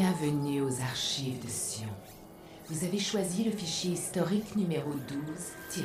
Bienvenue aux archives de Sion. Vous avez choisi le fichier historique numéro 12-1.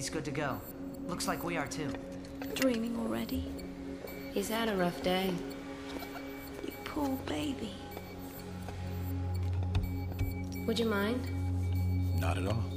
He's good to go. Looks like we are too. Dreaming already? He's had a rough day. You poor baby. Would you mind? Not at all.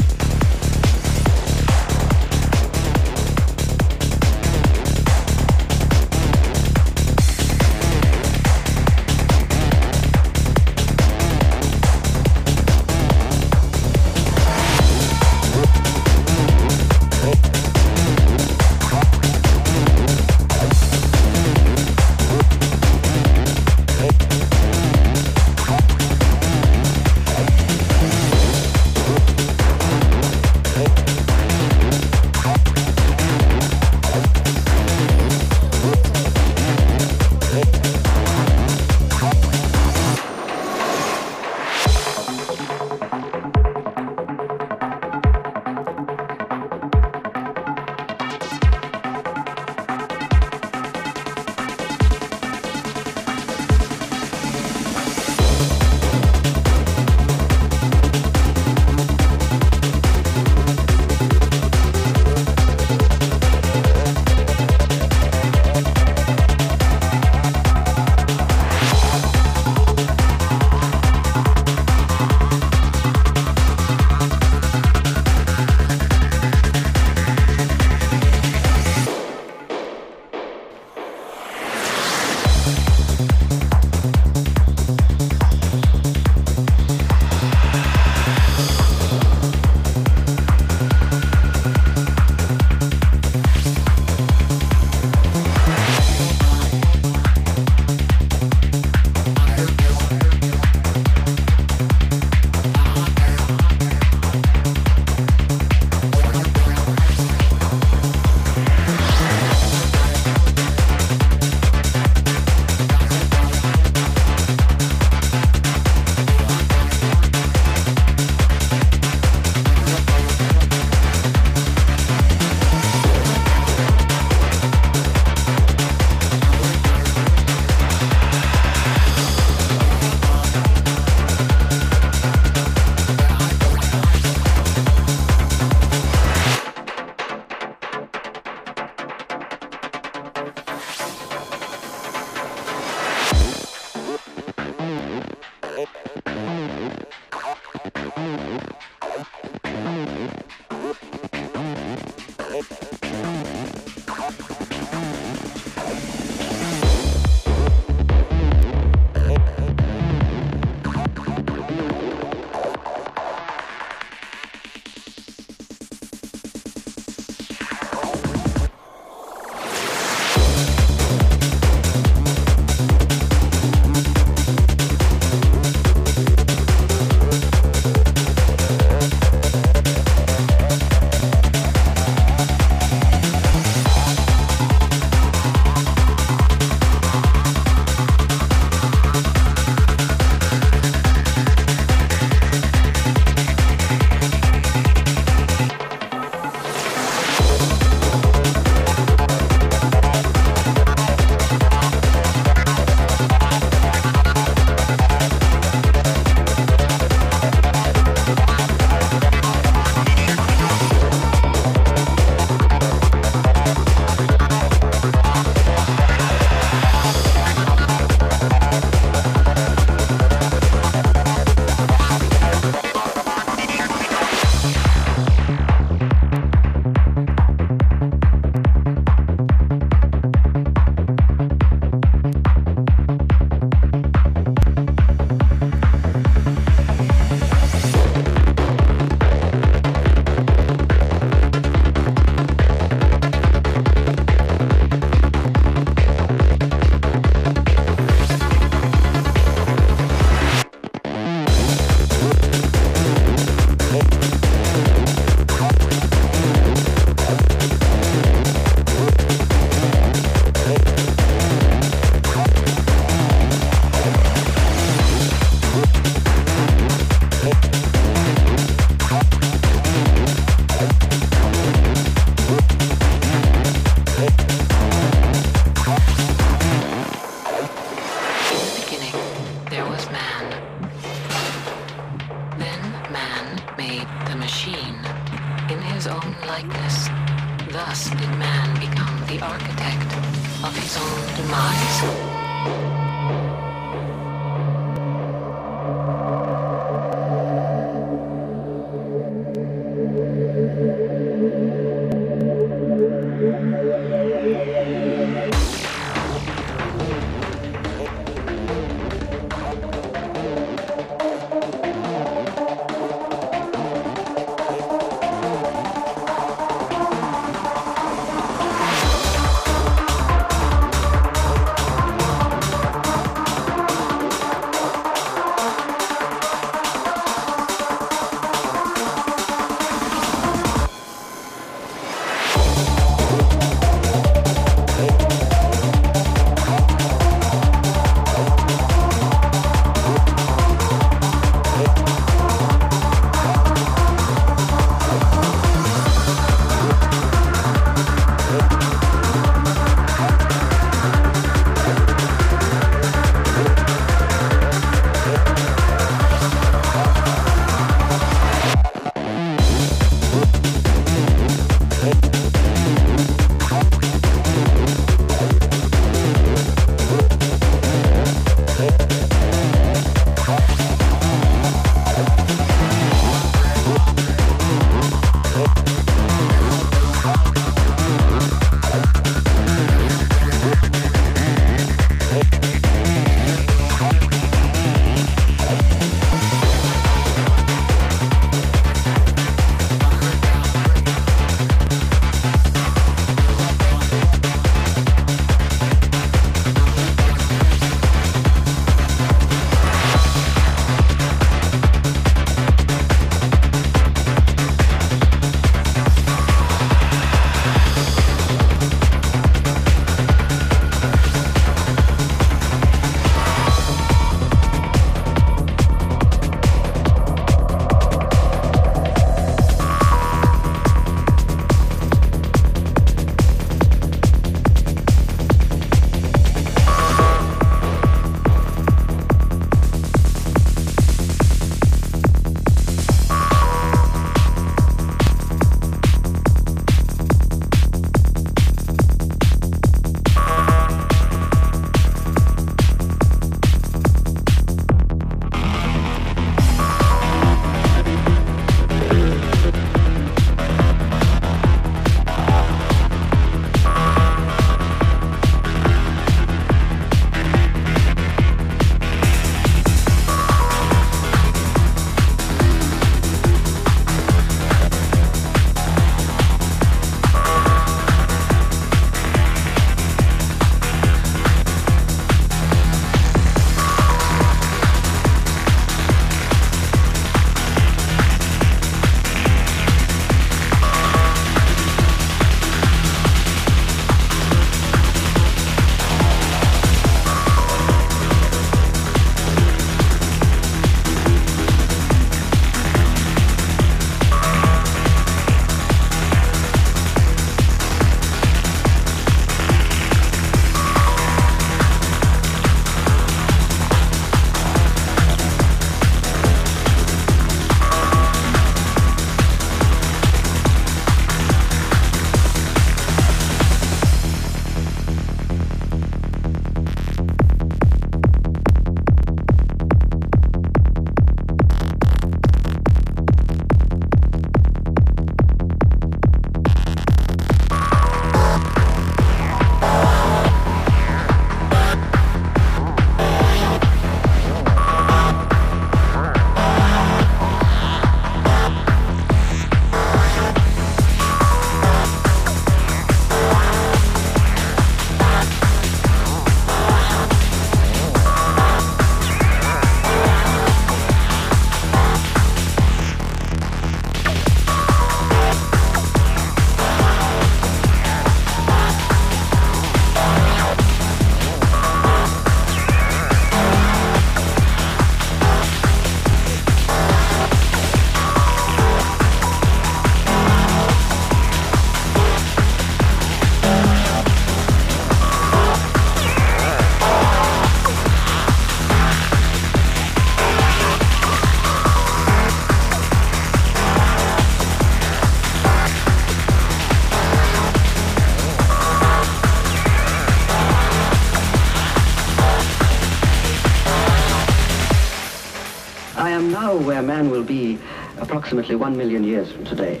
Approximately one million years from today.